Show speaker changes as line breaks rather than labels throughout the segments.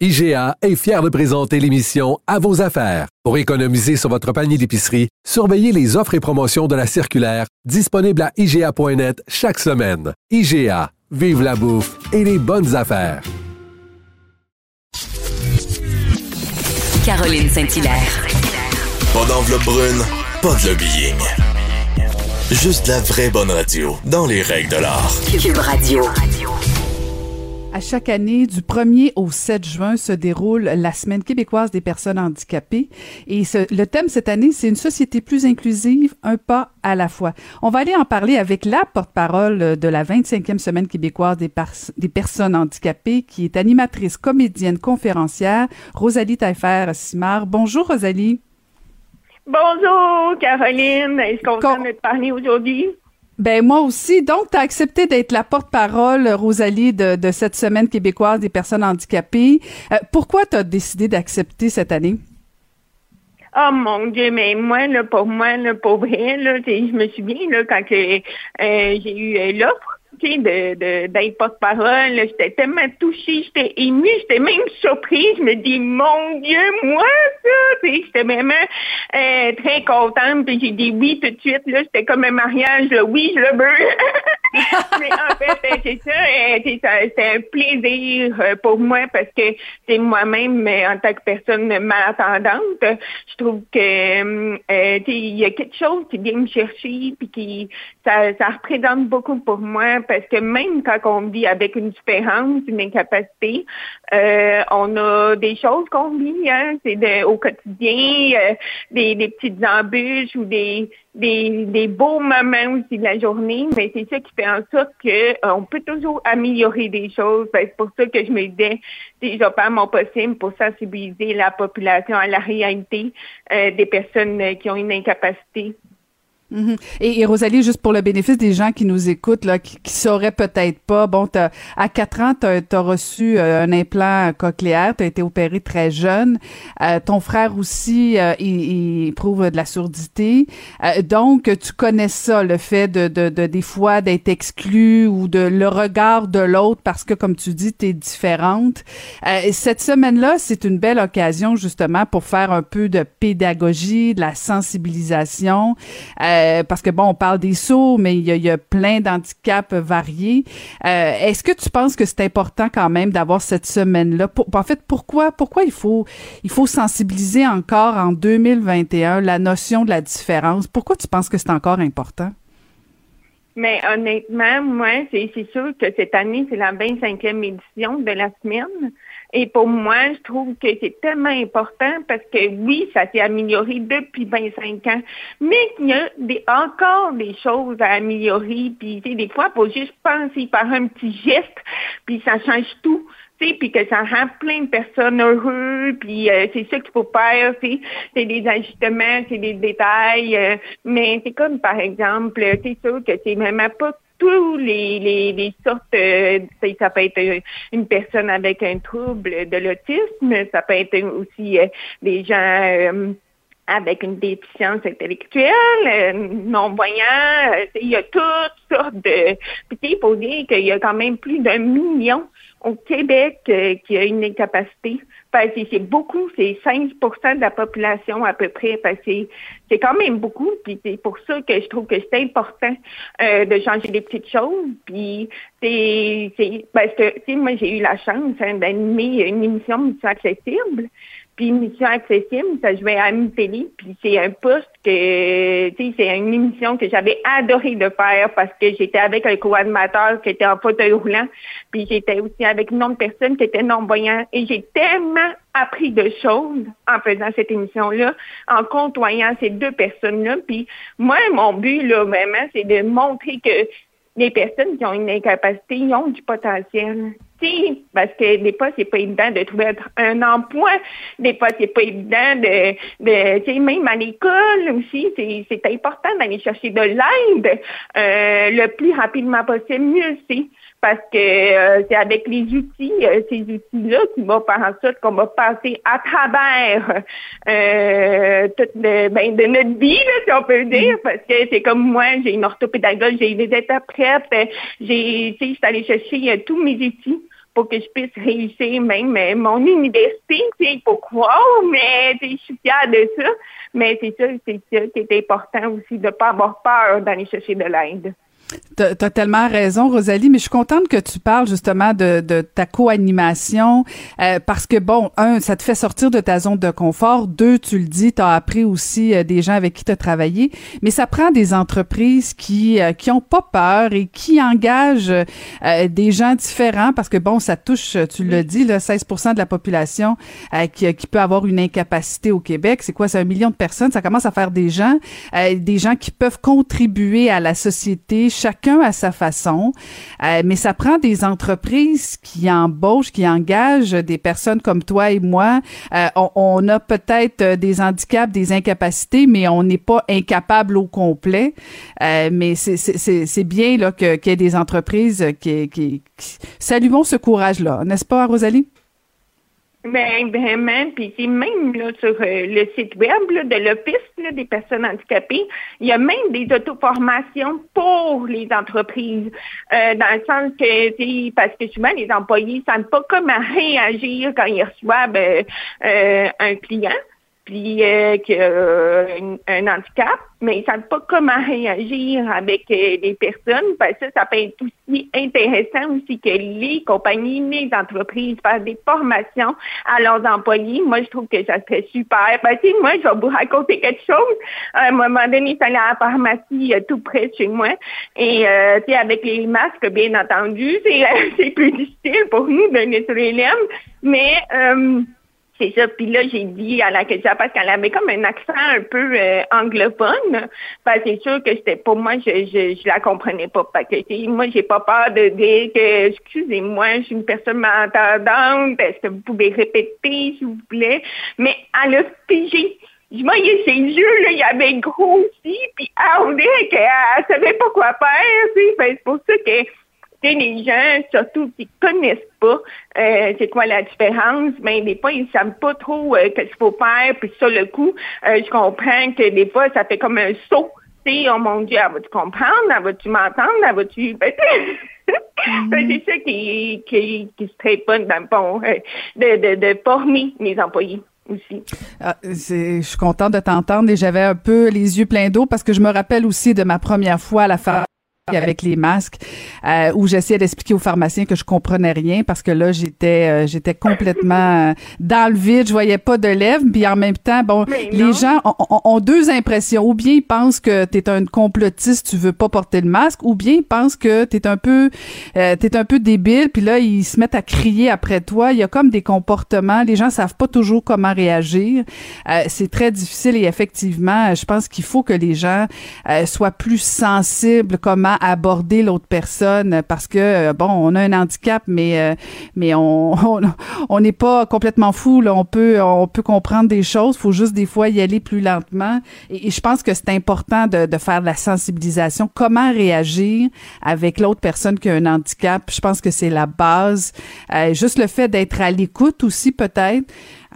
IGA est fier de présenter l'émission À vos affaires. Pour économiser sur votre panier d'épicerie, surveillez les offres et promotions de la circulaire disponible à IGA.net chaque semaine. IGA, vive la bouffe et les bonnes affaires.
Caroline Saint-Hilaire.
Pas d'enveloppe brune, pas de lobbying. Juste la vraie bonne radio, dans les règles de l'art.
Cube Radio.
À chaque année, du 1er au 7 juin, se déroule la Semaine québécoise des personnes handicapées. Et ce- le thème cette année, c'est une société plus inclusive, un pas à la fois. On va aller en parler avec la porte-parole de la 25e Semaine québécoise des, pers- des personnes handicapées, qui est animatrice, comédienne, conférencière, Rosalie Taillefer-Simard. Bonjour, Rosalie.
Bonjour, Caroline. Est-ce qu'on
Con-
va parler aujourd'hui?
Ben moi aussi. Donc, tu as accepté d'être la porte-parole, Rosalie, de, de cette semaine québécoise des personnes handicapées. Euh, pourquoi tu as décidé d'accepter cette année?
Oh mon Dieu, mais moi, là, pour moi, là, pour vrai, là, je me souviens, là, quand euh, j'ai eu euh, l'offre, de, d'être porte-parole, j'étais tellement touchée, j'étais émue, j'étais même surprise, je me dis, mon Dieu, moi, ça, j'étais vraiment euh, très contente, puis j'ai dit oui tout de suite, là, c'était comme un mariage, là, oui, je le veux. Mais en fait, euh, c'est ça, euh, c'est ça, c'est un plaisir euh, pour moi parce que c'est moi-même, en tant que personne malentendante, je trouve que il y a quelque chose qui vient me chercher puis qui ça, ça représente beaucoup pour moi parce que même quand on vit avec une différence, une incapacité, euh, on a des choses qu'on vit, hein, c'est au quotidien, euh, des, des petites embûches ou des, des, des beaux moments aussi de la journée, mais c'est ça qui fait en sorte qu'on peut toujours améliorer des choses. Ben, c'est pour ça que je me disais, vais faire mon possible pour sensibiliser la population à la réalité euh, des personnes euh, qui ont une incapacité.
Mhm. Et, et Rosalie, juste pour le bénéfice des gens qui nous écoutent, là, qui, qui sauraient peut-être pas, bon, t'as- à 4 ans, tu as, reçu euh, un implant cochléaire, tu as été opéré très jeune. Euh, ton frère aussi, euh, il, il prouve de la surdité. Euh, donc, tu connais ça, le fait de, de, de des fois d'être exclu ou de le regard de l'autre parce que, comme tu dis, tu es différente. Euh, cette semaine-là, c'est une belle occasion justement pour faire un peu de pédagogie, de la sensibilisation. Euh, parce que bon, on parle des sourds, mais il y a, plein d'handicaps variés. Euh, Est-ce que tu penses que c'est important quand même d'avoir cette semaine-là? En fait, pourquoi pourquoi il faut il faut sensibiliser encore en 2021 la notion de la différence? Pourquoi tu penses que c'est encore important?
Mais honnêtement, moi, c'est sûr que cette année, c'est la 25e édition de la semaine. Et pour moi, je trouve que c'est tellement important parce que oui, ça s'est amélioré depuis 25 ans, mais il y a des, encore des choses à améliorer. Puis, des fois, il faut juste penser par un petit geste, puis ça change tout. Puis que ça rend plein de personnes heureux, puis euh, c'est ça qu'il faut faire, c'est des ajustements, c'est des détails, euh, mais c'est comme par exemple, c'est sûr que c'est vraiment pas tous les, les, les sortes, euh, sais, ça peut être une personne avec un trouble de l'autisme, ça peut être aussi euh, des gens euh, avec une déficience intellectuelle, non-voyants, il y a toutes sortes de... Puis tu sais, qu'il y a quand même plus d'un million au Québec qui a une incapacité. C'est- beaucoup, c'est 5% de la population à peu près. C'est quand même beaucoup. Puis c'est pour ça que je trouve que c'est important euh, de changer des petites choses. Puis c'est parce que moi j'ai eu la chance hein, d'animer une émission Mission accessible. Puis Mission accessible, ça jouait à mi-télé, puis c'est un poste que, tu sais, c'est une émission que j'avais adoré de faire parce que j'étais avec un co-animateur qui était en fauteuil roulant, puis j'étais aussi avec une autre personne qui était non-voyant. Et j'ai tellement appris de choses en faisant cette émission-là, en côtoyant ces deux personnes-là. Puis moi, mon but, là, vraiment, c'est de montrer que les personnes qui ont une incapacité, ils ont du potentiel. Parce que des fois, c'est pas évident de trouver un emploi. Des fois, c'est pas évident de, de tu sais, même à l'école aussi, c'est important d'aller chercher de l'aide euh, le plus rapidement possible, mieux c'est. Parce que euh, c'est avec les outils, euh, ces outils-là, qui vont faire en sorte qu'on va passer à travers euh, toute ben, de notre vie, si on peut dire, parce que c'est comme moi, j'ai une orthopédagogue, j'ai des interprètes, j'ai, tu sais, je suis allée chercher tous mes outils pour que je puisse réussir même mon université, faut croire, mais je suis fière de ça. Mais c'est ça, c'est ça qui est important aussi, de ne pas avoir peur d'aller chercher de l'aide.
Tu as tellement raison, Rosalie, mais je suis contente que tu parles justement de, de ta co-animation euh, parce que, bon, un, ça te fait sortir de ta zone de confort. Deux, tu le dis, tu as appris aussi euh, des gens avec qui tu as travaillé, mais ça prend des entreprises qui euh, qui ont pas peur et qui engagent des gens différents parce que, bon, ça touche, tu le dis, là, 16 de la population qui, qui peut avoir une incapacité au Québec. C'est quoi? C'est un million de personnes? Ça commence à faire des gens, des gens qui peuvent contribuer à la société à sa façon, euh, mais ça prend des entreprises qui embauchent, qui engagent des personnes comme toi et moi. Euh, on, a peut-être euh, des handicaps, des incapacités, mais on n'est pas incapable au complet. mais c'est bien là qu'il y ait des entreprises qui, qui, qui saluons ce courage-là, n'est-ce pas, Rosalie?
Ben, vraiment, puis même là, sur euh, le site web de l'Office des personnes handicapées, il y a même des auto-formations pour les entreprises, euh, dans le sens que, parce que souvent les employés ne savent pas comment réagir quand ils reçoivent euh, un client puis euh, a un, handicap, mais ils ne savent pas comment réagir avec euh, les personnes. Parce que ça peut être aussi intéressant aussi que les compagnies, les entreprises fassent des formations à leurs employés. Moi, je trouve que ça serait super. Parce que moi, je vais vous raconter quelque chose. À un moment donné, j'allais à la pharmacie euh, tout près de chez moi. Et euh, avec les masques, bien entendu, c'est plus difficile pour nous de nettoyer les lèvres. Mais euh, c'est ça. Puis là, j'ai dit à la question parce qu'elle avait comme un accent un peu euh, anglophone. Que c'est sûr que c'était pas moi, je, je, je la comprenais pas. Parce que moi, j'ai pas peur de dire que excusez-moi, je suis une personne malentendante. Est-ce que vous pouvez répéter, s'il vous plaît? Mais elle a figé. Je voyais ses yeux, là, il y avait gros aussi, puis on dirait qu'elle savait pas quoi faire, c'est pour ça que les gens, surtout qui connaissent pas euh, c'est quoi la différence, mais ben, des fois, ils savent pas trop euh, qu'est-ce qu'il faut faire, puis sur le coup, euh, je comprends que des fois, ça fait comme un saut. Tu oh mon Dieu, vas-tu comprendre? vas-tu m'entendre? vas-tu... Ben, c'est ça qui, qui, qui se tréponne dans le fond, de, de, de former les employés. Aussi.
Ah, je suis contente de t'entendre et j'avais un peu les yeux pleins d'eau parce que je me rappelle aussi de ma première fois à la fin avec les masques euh, où j'essayais d'expliquer aux pharmaciens que je comprenais rien parce que là j'étais euh, j'étais complètement euh, dans le vide je voyais pas de lèvres. Puis en même temps bon les gens ont, deux impressions. Ou bien ils pensent que tu es un complotiste tu veux pas porter le masque ou bien ils pensent que tu es un peu euh, t'es un peu débile puis là ils se mettent à crier après toi. Il y a comme des comportements les gens savent pas toujours comment réagir. C'est très difficile et effectivement je pense qu'il faut que les gens soient plus sensibles comment aborder l'autre personne parce que euh, bon, on a un handicap, mais euh, mais on on n'est pas complètement fou. Là. On peut on peut comprendre des choses. Faut juste des fois y aller plus lentement. Et, je pense que c'est important de, de faire de la sensibilisation. Comment réagir avec l'autre personne qui a un handicap? Je pense que c'est la base. Euh, juste le fait d'être à l'écoute aussi peut-être.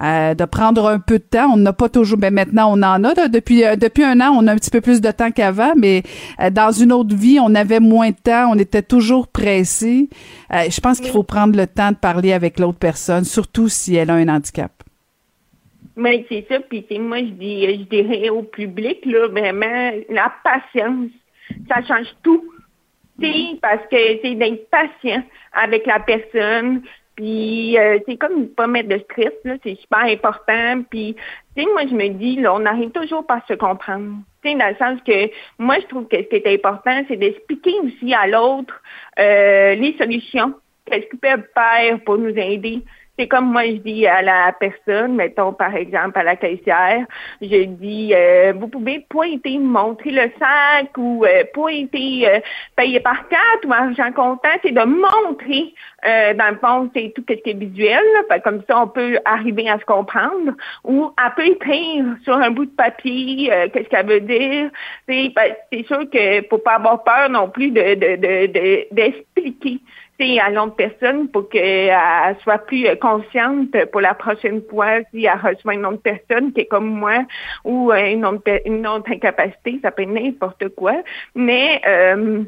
Euh, de prendre un peu de temps. On n'a pas toujours, mais ben, maintenant on en a. depuis euh, depuis un an, on a un petit peu plus de temps qu'avant, mais euh, dans une autre vie, on avait moins de temps. On était toujours pressé. je pense qu'il faut prendre le temps de parler avec l'autre personne, surtout si elle a un handicap.
Mais c'est ça, puis moi je dis, je dirais au public là vraiment la patience, ça change tout. parce que c'est d'être patient avec la personne, puis euh, c'est comme pas mettre de stress, là, c'est super important. Puis, tu sais, moi je me dis, là, on arrive toujours par se comprendre. Tu sais, dans le sens que moi je trouve que ce qui est important, c'est d'expliquer aussi à l'autre euh, les solutions, qu'est-ce qu'ils peuvent faire pour nous aider. C'est comme moi, je dis à la personne, mettons par exemple à la caissière, je dis, euh, vous pouvez pointer, montrer le sac ou euh, pointer, euh, payer par carte ou argent comptant, c'est de montrer, dans le fond, c'est tout ce qui est visuel, comme ça on peut arriver à se comprendre, ou à peut écrire sur un bout de papier, qu'est-ce qu'elle veut dire. C'est sûr que faut pas avoir peur non plus de d'expliquer. De, à l'autre personne pour qu'elle soit plus consciente pour la prochaine fois si elle reçoit une autre personne qui est comme moi ou une autre, une autre incapacité, ça peut être n'importe quoi. Mais euh,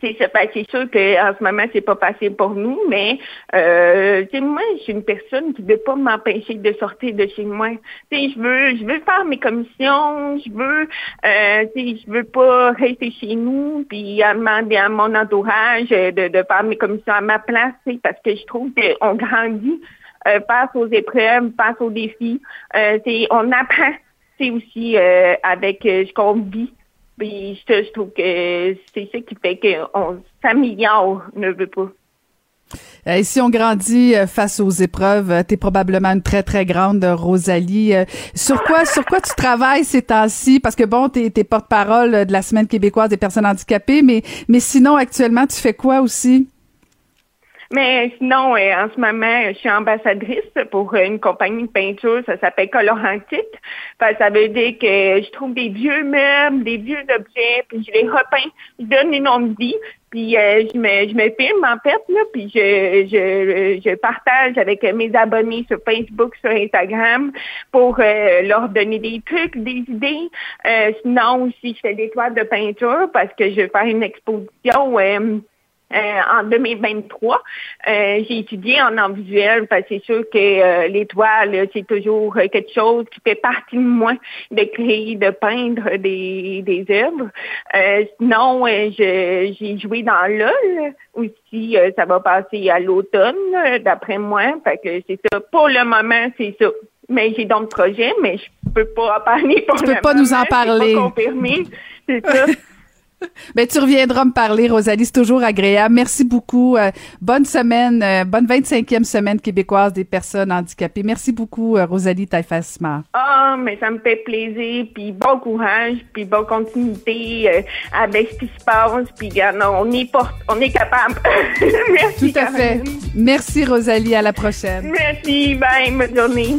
c'est ben, sûr qu'en ce moment, c'est pas facile pour nous, mais euh, moi, je suis une personne qui ne veut pas m'empêcher de sortir de chez moi. je veux je veux faire mes commissions, je veux euh, je veux pas rester chez nous puis demander à mon entourage de, de faire mes commissions à ma place, parce que je trouve qu'on grandit euh, face aux épreuves, face aux défis. Euh, on apprend aussi euh, avec euh, ce qu'on vit puis je, trouve que c'est ça qui fait qu'on s'améliore, ne veut pas.
Et si on grandit euh, face aux épreuves, euh, tu es probablement une très très grande euh, Rosalie. Sur quoi sur quoi tu travailles ces temps-ci? Parce que bon, tu es, porte-parole de la semaine québécoise des personnes handicapées, mais mais sinon actuellement tu fais quoi aussi?
Mais sinon, euh, en ce moment, je suis ambassadrice pour une compagnie de peinture, ça s'appelle Colorantique. ça veut dire que je trouve des vieux meubles, des vieux objets, puis je les repeins, je donne une noms de vie, puis euh, je me je me filme en fait là, puis je, je je partage avec mes abonnés sur Facebook, sur Instagram pour euh, leur donner des trucs, des idées. sinon aussi, je fais des toiles de peinture parce que je vais faire une exposition euh, en 2023. Euh, j'ai étudié en art visuel parce que c'est sûr que euh, l'étoile, c'est toujours quelque chose qui fait partie de moi de créer, de peindre des, des œuvres. sinon, j'ai joué dans LOL aussi. ça va passer à l'automne, d'après moi. Fait que c'est ça. Pour le moment, c'est ça. Mais j'ai d'autres projets, mais je peux pas en parler pour
tu peux pas nous en parler.
Pas C'est ça.
Ben, tu reviendras me parler, Rosalie. C'est toujours agréable. Merci beaucoup. Euh, bonne semaine, euh, bonne 25e semaine québécoise des personnes handicapées. Merci beaucoup, euh, Rosalie Taifasma.
Ah, mais ça me fait plaisir. Puis bon courage, puis bonne continuité avec ce qui se passe. Puis on est, porte, on est capable.
Merci. Tout à fait. Merci, Rosalie. À la prochaine.
Merci. Bye. Bonne journée.